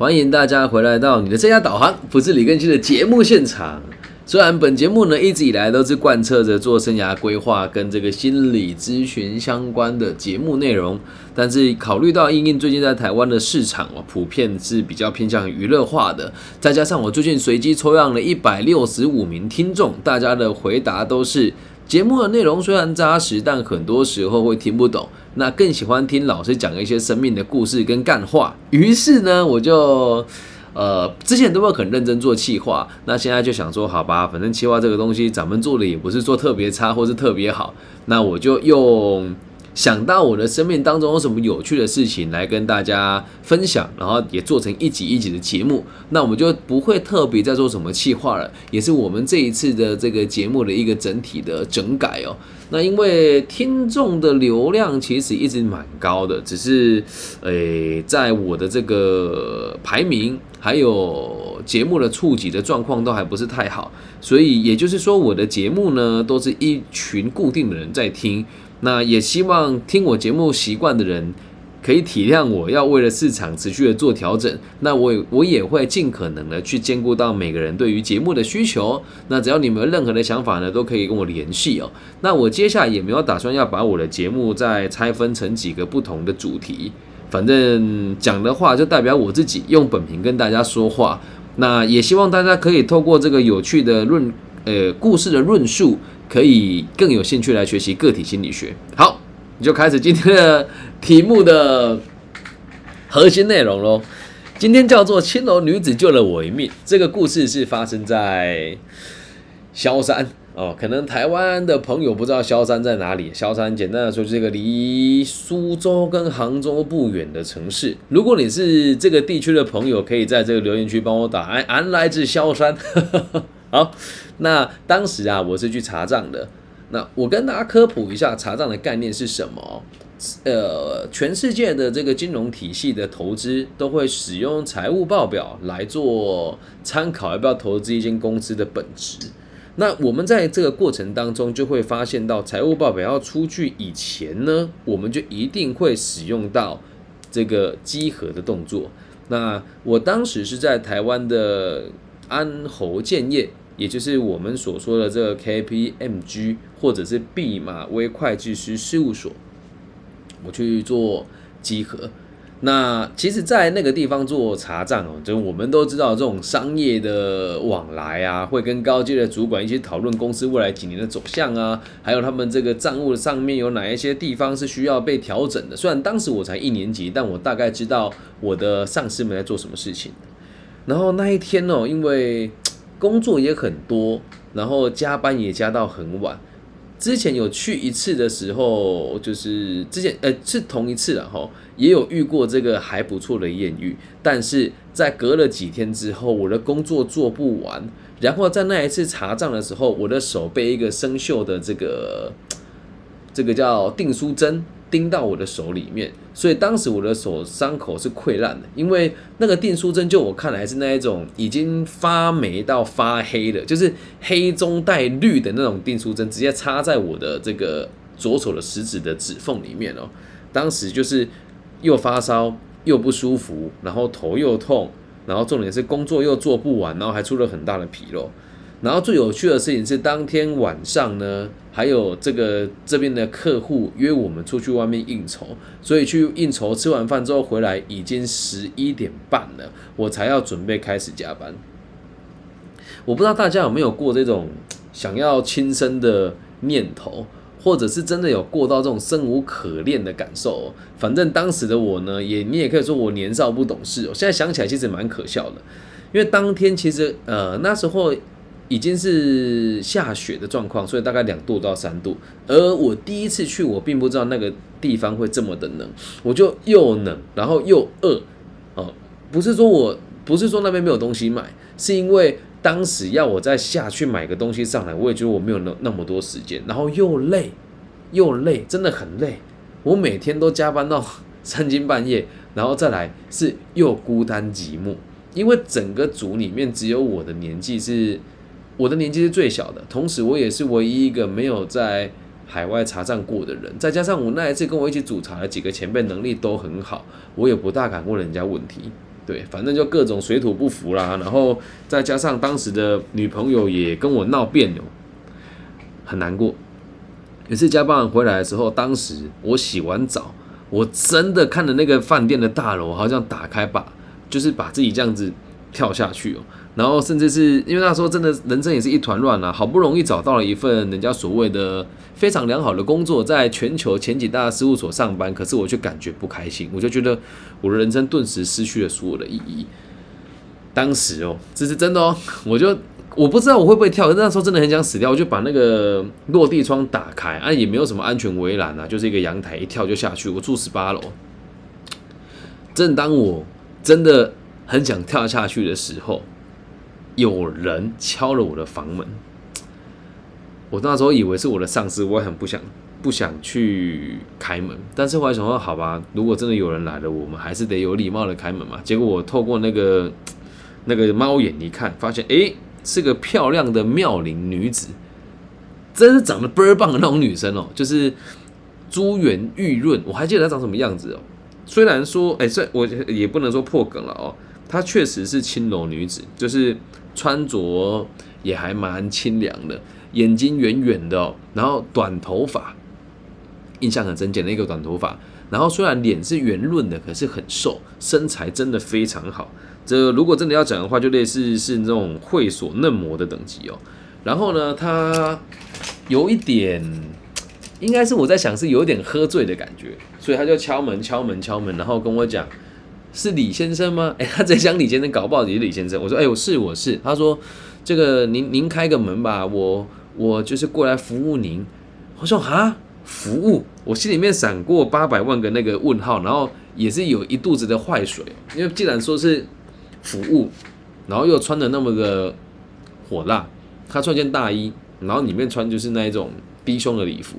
欢迎大家回来到你的这家导航，不是李根熙的节目现场。虽然本节目呢一直以来都是贯彻着做生涯规划跟这个心理咨询相关的节目内容，但是考虑到英英最近在台湾的市场哦，普遍是比较偏向娱乐化的，再加上我最近随机抽样了一百六十五名听众，大家的回答都是。节目的内容虽然扎实，但很多时候会听不懂。那更喜欢听老师讲一些生命的故事跟干话。于是呢，我就呃之前都会很认真做企划，那现在就想说，好吧，反正企划这个东西，咱们做的也不是做特别差或是特别好，那我就用。想到我的生命当中有什么有趣的事情来跟大家分享，然后也做成一集一集的节目，那我们就不会特别再做什么企划了，也是我们这一次的这个节目的一个整体的整改哦。那因为听众的流量其实一直蛮高的，只是诶，在我的这个排名还有节目的触及的状况都还不是太好，所以也就是说我的节目呢都是一群固定的人在听。那也希望听我节目习惯的人可以体谅我，要为了市场持续的做调整。那我我也会尽可能的去兼顾到每个人对于节目的需求。那只要你们有任何的想法呢，都可以跟我联系哦。那我接下来也没有打算要把我的节目再拆分成几个不同的主题，反正讲的话就代表我自己用本名跟大家说话。那也希望大家可以透过这个有趣的论呃故事的论述。可以更有兴趣来学习个体心理学。好，你就开始今天的题目的核心内容喽。今天叫做“青楼女子救了我一命”。这个故事是发生在萧山哦。可能台湾的朋友不知道萧山在哪里。萧山简单的说，就是一个离苏州跟杭州不远的城市。如果你是这个地区的朋友，可以在这个留言区帮我打“俺俺来自萧山”。好，那当时啊，我是去查账的。那我跟大家科普一下查账的概念是什么？呃，全世界的这个金融体系的投资都会使用财务报表来做参考，要不要投资一间公司的本质。那我们在这个过程当中就会发现到，财务报表要出具以前呢，我们就一定会使用到这个稽核的动作。那我当时是在台湾的安侯建业。也就是我们所说的这个 KPMG 或者是毕马威会计师事务所，我去做稽核。那其实，在那个地方做查账哦，就我们都知道这种商业的往来啊，会跟高阶的主管一起讨论公司未来几年的走向啊，还有他们这个账务上面有哪一些地方是需要被调整的。虽然当时我才一年级，但我大概知道我的上司们在做什么事情。然后那一天哦，因为工作也很多，然后加班也加到很晚。之前有去一次的时候，就是之前呃是同一次然后也有遇过这个还不错的艳遇。但是在隔了几天之后，我的工作做不完，然后在那一次查账的时候，我的手被一个生锈的这个这个叫订书针。钉到我的手里面，所以当时我的手伤口是溃烂的，因为那个订书针就我看来是那一种已经发霉到发黑的，就是黑中带绿的那种订书针，直接插在我的这个左手的食指的指缝里面哦。当时就是又发烧又不舒服，然后头又痛，然后重点是工作又做不完，然后还出了很大的纰漏。然后最有趣的事情是，当天晚上呢，还有这个这边的客户约我们出去外面应酬，所以去应酬，吃完饭之后回来已经十一点半了，我才要准备开始加班。我不知道大家有没有过这种想要轻生的念头，或者是真的有过到这种生无可恋的感受。反正当时的我呢，也你也可以说我年少不懂事哦。现在想起来其实蛮可笑的，因为当天其实呃那时候。已经是下雪的状况，所以大概两度到三度。而我第一次去，我并不知道那个地方会这么的冷，我就又冷，然后又饿。哦，不是说我不是说那边没有东西买，是因为当时要我再下去买个东西上来，我也觉得我没有那那么多时间，然后又累又累，真的很累。我每天都加班到三更半夜，然后再来是又孤单寂寞，因为整个组里面只有我的年纪是。我的年纪是最小的，同时我也是唯一一个没有在海外查账过的人。再加上我那一次跟我一起煮茶的几个前辈能力都很好，我也不大敢问人家问题。对，反正就各种水土不服啦，然后再加上当时的女朋友也跟我闹别扭，很难过。有次加班回来的时候，当时我洗完澡，我真的看着那个饭店的大楼，好像打开把，就是把自己这样子跳下去哦。然后甚至是因为那时候真的人生也是一团乱啊，好不容易找到了一份人家所谓的非常良好的工作，在全球前几大事务所上班，可是我却感觉不开心，我就觉得我的人生顿时失去了所有的意义。当时哦，这是真的哦，我就我不知道我会不会跳，那时候真的很想死掉，我就把那个落地窗打开啊，也没有什么安全围栏啊，就是一个阳台，一跳就下去。我住十八楼，正当我真的很想跳下去的时候。有人敲了我的房门，我那时候以为是我的上司，我很不想不想去开门，但是我还想说，好吧，如果真的有人来了，我们还是得有礼貌的开门嘛。结果我透过那个那个猫眼一看，发现哎，是个漂亮的妙龄女子，真是长得倍儿棒的那种女生哦，就是珠圆玉润，我还记得她长什么样子哦。虽然说，哎，这我也不能说破梗了哦，她确实是青楼女子，就是。穿着也还蛮清凉的，眼睛圆圆的，然后短头发，印象很深，剪了一个短头发。然后虽然脸是圆润的，可是很瘦，身材真的非常好。这如果真的要讲的话，就类似是那种会所嫩模的等级哦。然后呢，她有一点，应该是我在想是有点喝醉的感觉，所以他就敲门敲门敲门，然后跟我讲。是李先生吗？哎，他在讲李先生，搞不好也是李先生。我说，哎，我是我是。他说，这个您您开个门吧，我我就是过来服务您。我说啊，服务，我心里面闪过八百万个那个问号，然后也是有一肚子的坏水，因为既然说是服务，然后又穿的那么个火辣，他穿件大衣，然后里面穿就是那一种低胸的礼服。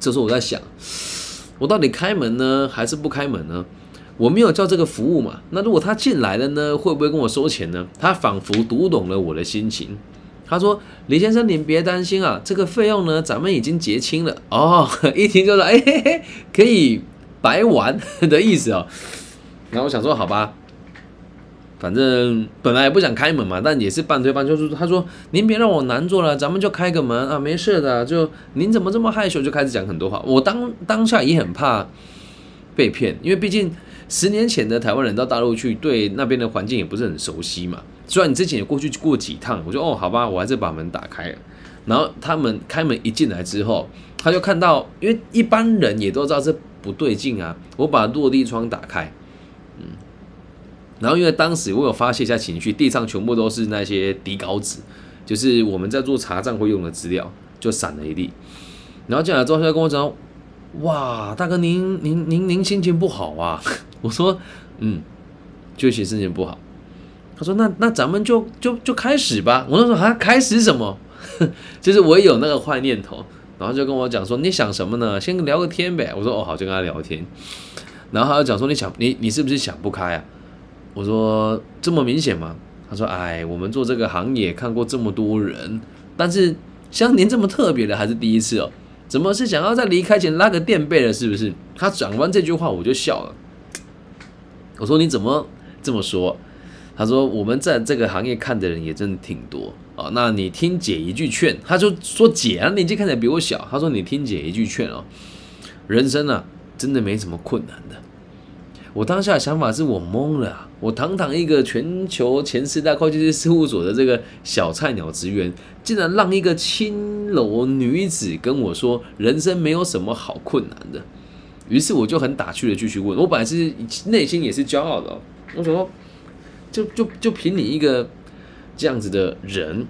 这时候我在想，我到底开门呢，还是不开门呢？我没有叫这个服务嘛？那如果他进来了呢，会不会跟我收钱呢？他仿佛读懂了我的心情，他说：“李先生，您别担心啊，这个费用呢，咱们已经结清了哦。”一听就说：“哎嘿嘿，可以白玩的意思哦。”然后我想说：“好吧，反正本来也不想开门嘛，但也是半推半就。”说：“他说您别让我难做了，咱们就开个门啊，没事的。就您怎么这么害羞？就开始讲很多话。我当当下也很怕被骗，因为毕竟。”十年前的台湾人到大陆去，对那边的环境也不是很熟悉嘛。虽然你之前也过去过几趟，我说哦，好吧，我还是把门打开了。然后他们开门一进来之后，他就看到，因为一般人也都知道这不对劲啊。我把落地窗打开，嗯，然后因为当时我有发泄一下情绪，地上全部都是那些底稿纸，就是我们在做查账会用的资料，就散了一地。然后进来之后，他就跟我讲。哇，大哥，您您您您心情不好啊？我说，嗯，确实心情不好。他说，那那咱们就就就开始吧。我那时候还开始什么？就是我也有那个坏念头，然后就跟我讲说，你想什么呢？先聊个天呗。我说，哦，好，就跟他聊天。然后他就讲说，你想你你是不是想不开啊？我说，这么明显吗？他说，哎，我们做这个行业看过这么多人，但是像您这么特别的还是第一次哦。怎么是想要在离开前拉个垫背了？是不是？他讲完这句话，我就笑了。我说：“你怎么这么说？”他说：“我们在这个行业看的人也真的挺多啊。那你听姐一句劝。”他就说：“姐啊，年纪看起来比我小。”他说：“你听姐一句劝哦，人生啊，真的没什么困难的。”我当下的想法是我懵了，我堂堂一个全球前四大会计师事务所的这个小菜鸟职员，竟然让一个青楼女子跟我说人生没有什么好困难的。于是我就很打趣的继续问，我本来是内心也是骄傲的，我想说，就就就凭你一个这样子的人，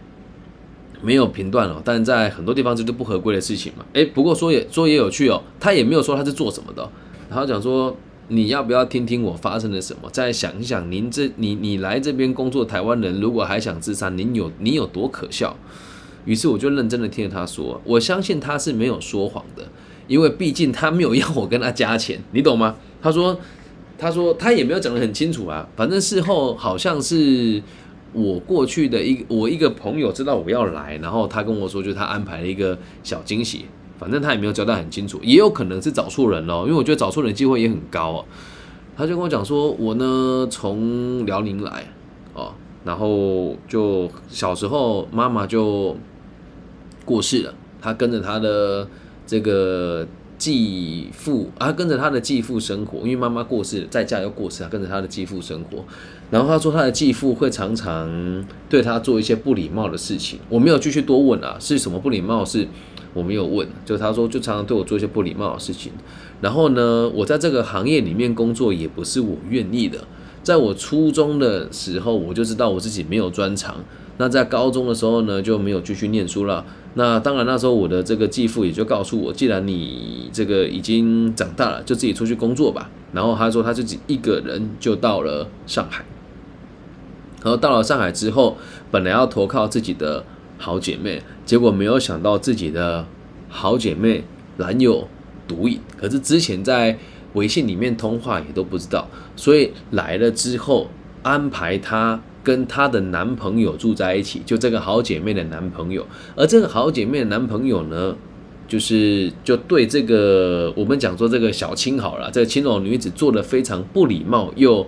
没有评断了，但在很多地方这都不合规的事情嘛。诶，不过说也说也有趣哦，他也没有说他是做什么的，然后讲说。你要不要听听我发生了什么？再想一想，您这你你来这边工作，台湾人如果还想自杀，您有你有多可笑？于是我就认真的听着他说，我相信他是没有说谎的，因为毕竟他没有要我跟他加钱，你懂吗？他说，他说他也没有讲得很清楚啊，反正事后好像是我过去的一我一个朋友知道我要来，然后他跟我说，就他安排了一个小惊喜。反正他也没有交代很清楚，也有可能是找错人了，因为我觉得找错人机会也很高啊。他就跟我讲说，我呢从辽宁来哦，然后就小时候妈妈就过世了，他跟着他的这个继父啊，跟着他的继父生活，因为妈妈过世，在家又过世，他跟着他的继父生活。然后他说，他的继父会常常对他做一些不礼貌的事情。我没有继续多问啊，是什么不礼貌？是我没有问，就他说，就常常对我做一些不礼貌的事情。然后呢，我在这个行业里面工作也不是我愿意的。在我初中的时候，我就知道我自己没有专长。那在高中的时候呢，就没有继续念书了。那当然，那时候我的这个继父也就告诉我，既然你这个已经长大了，就自己出去工作吧。然后他说他自己一个人就到了上海。然后到了上海之后，本来要投靠自己的好姐妹，结果没有想到自己的好姐妹男友毒瘾，可是之前在微信里面通话也都不知道，所以来了之后安排她跟她的男朋友住在一起，就这个好姐妹的男朋友，而这个好姐妹的男朋友呢，就是就对这个我们讲说这个小青好了，这个青楼女子做的非常不礼貌又。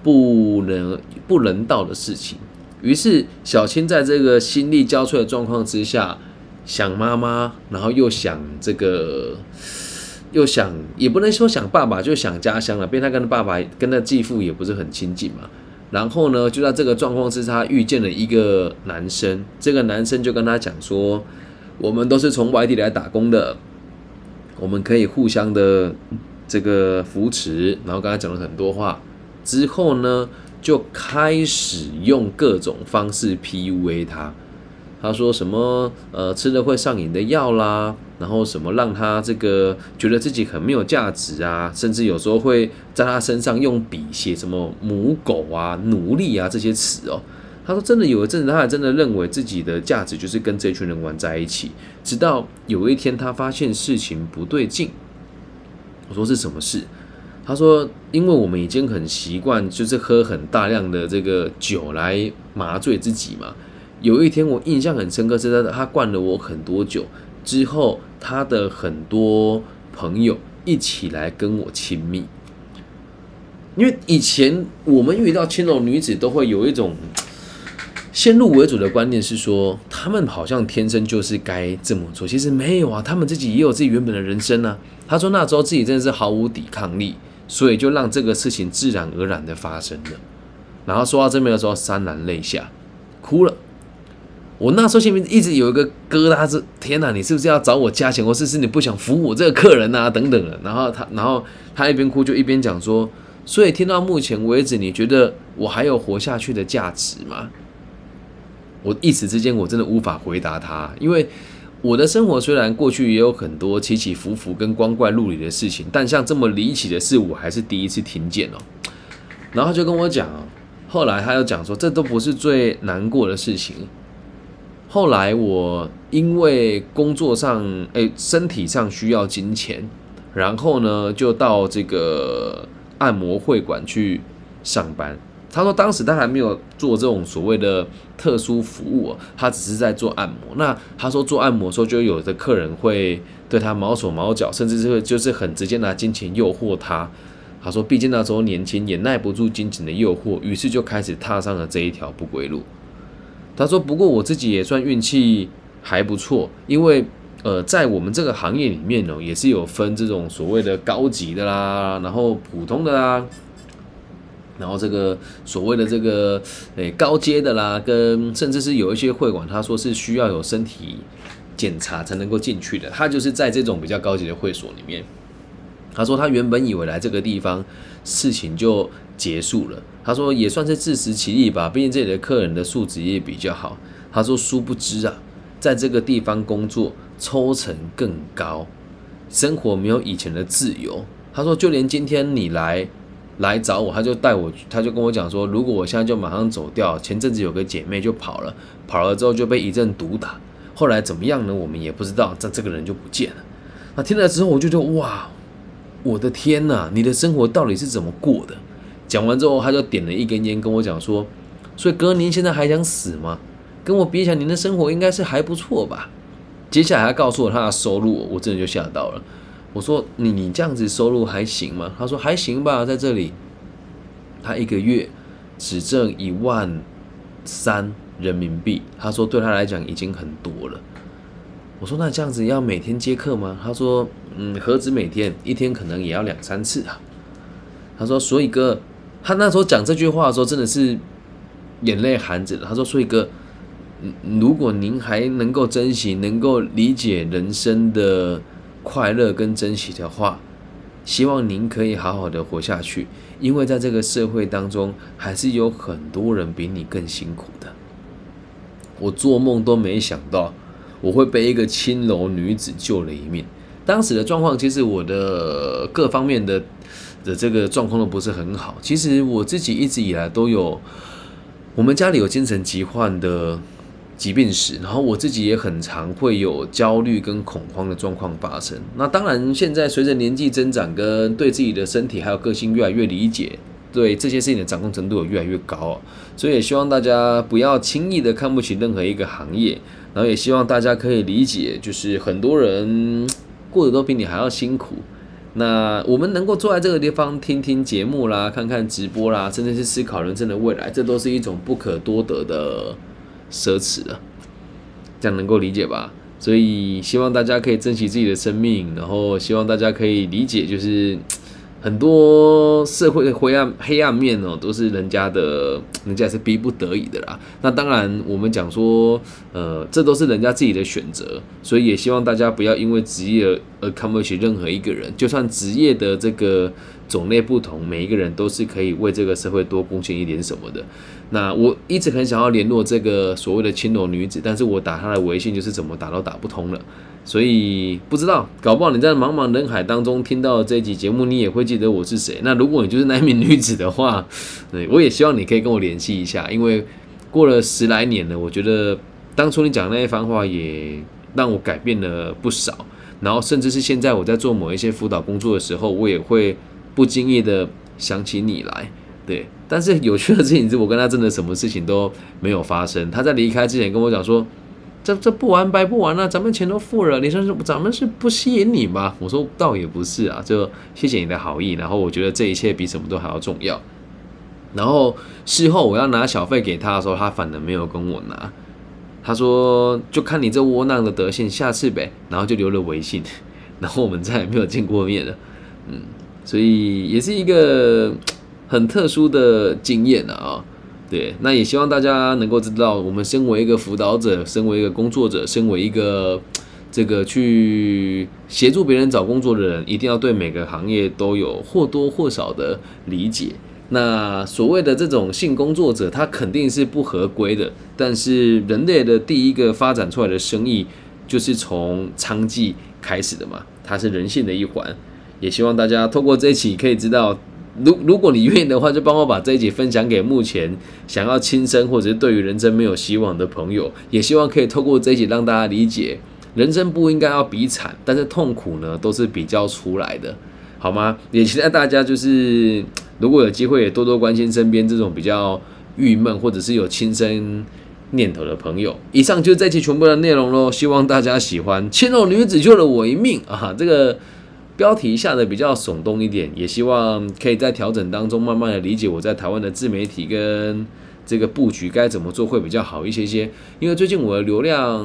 不能不人道的事情，于是小青在这个心力交瘁的状况之下，想妈妈，然后又想这个，又想也不能说想爸爸，就想家乡了。变他跟他爸爸跟他继父也不是很亲近嘛。然后呢，就在这个状况之下，遇见了一个男生。这个男生就跟他讲说：“我们都是从外地来打工的，我们可以互相的这个扶持。”然后跟他讲了很多话。之后呢，就开始用各种方式 PUA 他。他说什么呃吃了会上瘾的药啦，然后什么让他这个觉得自己很没有价值啊，甚至有时候会在他身上用笔写什么母狗啊、奴隶啊这些词哦。他说真的有一阵子，他还真的认为自己的价值就是跟这群人玩在一起。直到有一天，他发现事情不对劲。我说是什么事？他说：“因为我们已经很习惯，就是喝很大量的这个酒来麻醉自己嘛。有一天我印象很深刻，是他他灌了我很多酒之后，他的很多朋友一起来跟我亲密。因为以前我们遇到青楼女子，都会有一种先入为主的观念，是说他们好像天生就是该这么做。其实没有啊，他们自己也有自己原本的人生呢。他说那时候自己真的是毫无抵抗力。”所以就让这个事情自然而然的发生了。然后说到这边的时候，潸然泪下，哭了。我那时候心里面一直有一个疙瘩，是天哪，你是不是要找我加钱，或是是你不想服务我这个客人啊？等等的。然后他，然后他一边哭就一边讲说：，所以听到目前为止，你觉得我还有活下去的价值吗？我一时之间我真的无法回答他，因为。我的生活虽然过去也有很多起起伏伏跟光怪陆离的事情，但像这么离奇的事，我还是第一次听见哦。然后就跟我讲后来他又讲说，这都不是最难过的事情。后来我因为工作上，哎，身体上需要金钱，然后呢，就到这个按摩会馆去上班。他说，当时他还没有做这种所谓的特殊服务，他只是在做按摩。那他说做按摩的时候，就有的客人会对他毛手毛脚，甚至是就是很直接拿金钱诱惑他。他说，毕竟那时候年轻，也耐不住金钱的诱惑，于是就开始踏上了这一条不归路。他说，不过我自己也算运气还不错，因为呃，在我们这个行业里面呢，也是有分这种所谓的高级的啦，然后普通的啦。然后这个所谓的这个诶高阶的啦，跟甚至是有一些会馆，他说是需要有身体检查才能够进去的。他就是在这种比较高级的会所里面，他说他原本以为来这个地方事情就结束了，他说也算是自食其力吧，毕竟这里的客人的素质也比较好。他说殊不知啊，在这个地方工作抽成更高，生活没有以前的自由。他说就连今天你来。来找我，他就带我，他就跟我讲说，如果我现在就马上走掉，前阵子有个姐妹就跑了，跑了之后就被一阵毒打，后来怎么样呢？我们也不知道，这这个人就不见了。那听了之后，我就觉得哇，我的天呐，你的生活到底是怎么过的？讲完之后，他就点了一根烟，跟我讲说，所以哥，您现在还想死吗？跟我比起来，您的生活应该是还不错吧？接下来他告诉我他的收入，我真的就吓到了。我说你你这样子收入还行吗？他说还行吧，在这里，他一个月只挣一万三人民币。他说对他来讲已经很多了。我说那这样子要每天接客吗？他说嗯，何止每天，一天可能也要两三次啊。他说所以哥，他那时候讲这句话的时候真的是眼泪含着。他说所以哥，如果您还能够珍惜，能够理解人生的。快乐跟珍惜的话，希望您可以好好的活下去，因为在这个社会当中，还是有很多人比你更辛苦的。我做梦都没想到，我会被一个青楼女子救了一命。当时的状况，其实我的各方面的的这个状况都不是很好。其实我自己一直以来都有，我们家里有精神疾患的。疾病史，然后我自己也很常会有焦虑跟恐慌的状况发生。那当然，现在随着年纪增长，跟对自己的身体还有个性越来越理解，对这些事情的掌控程度有越来越高所以也希望大家不要轻易的看不起任何一个行业，然后也希望大家可以理解，就是很多人过得都比你还要辛苦。那我们能够坐在这个地方听听节目啦，看看直播啦，甚至是思考人生的未来，这都是一种不可多得的。奢侈了，这样能够理解吧？所以希望大家可以珍惜自己的生命，然后希望大家可以理解，就是。很多社会的灰暗黑暗面哦，都是人家的，人家是逼不得已的啦。那当然，我们讲说，呃，这都是人家自己的选择，所以也希望大家不要因为职业而看不起任何一个人。就算职业的这个种类不同，每一个人都是可以为这个社会多贡献一点什么的。那我一直很想要联络这个所谓的青楼女子，但是我打她的微信就是怎么打都打不通了。所以不知道，搞不好你在茫茫人海当中听到这一集节目，你也会记得我是谁。那如果你就是那一名女子的话，对我也希望你可以跟我联系一下，因为过了十来年了，我觉得当初你讲那一番话也让我改变了不少。然后甚至是现在我在做某一些辅导工作的时候，我也会不经意的想起你来。对，但是有趣的事情是我跟他真的什么事情都没有发生。他在离开之前跟我讲说。这这不玩白不玩了，咱们钱都付了，你说是咱们是不吸引你吗？我说倒也不是啊，就谢谢你的好意，然后我觉得这一切比什么都还要重要。然后事后我要拿小费给他的时候，他反而没有跟我拿，他说就看你这窝囊的德性，下次呗，然后就留了微信，然后我们再也没有见过面了。嗯，所以也是一个很特殊的经验了啊。对，那也希望大家能够知道，我们身为一个辅导者，身为一个工作者，身为一个这个去协助别人找工作的人，一定要对每个行业都有或多或少的理解。那所谓的这种性工作者，他肯定是不合规的，但是人类的第一个发展出来的生意，就是从娼妓开始的嘛，它是人性的一环。也希望大家透过这一期可以知道。如如果你愿意的话，就帮我把这一集分享给目前想要轻生或者是对于人生没有希望的朋友，也希望可以透过这一集让大家理解，人生不应该要比惨，但是痛苦呢都是比较出来的，好吗？也期待大家就是如果有机会，也多多关心身边这种比较郁闷或者是有轻生念头的朋友。以上就是这期全部的内容喽，希望大家喜欢。千楼女子救了我一命啊，这个。标题下的比较耸动一点，也希望可以在调整当中慢慢的理解我在台湾的自媒体跟这个布局该怎么做会比较好一些些。因为最近我的流量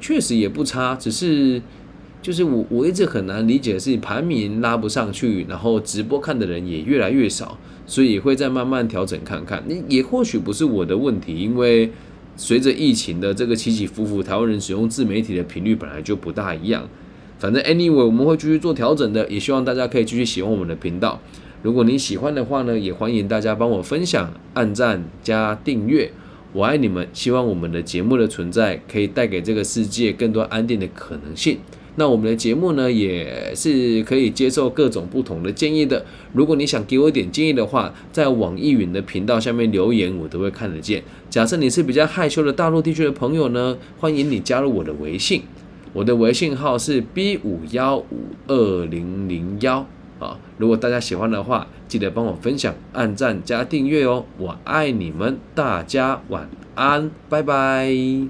确实也不差，只是就是我我一直很难理解是排名拉不上去，然后直播看的人也越来越少，所以会再慢慢调整看看。你也或许不是我的问题，因为随着疫情的这个起起伏伏，台湾人使用自媒体的频率本来就不大一样。反正 anyway，我们会继续做调整的，也希望大家可以继续喜欢我们的频道。如果你喜欢的话呢，也欢迎大家帮我分享、按赞加订阅。我爱你们，希望我们的节目的存在可以带给这个世界更多安定的可能性。那我们的节目呢，也是可以接受各种不同的建议的。如果你想给我一点建议的话，在网易云的频道下面留言，我都会看得见。假设你是比较害羞的大陆地区的朋友呢，欢迎你加入我的微信。我的微信号是 B 五幺五二零零幺啊，如果大家喜欢的话，记得帮我分享、按赞加订阅哦，我爱你们，大家晚安，拜拜。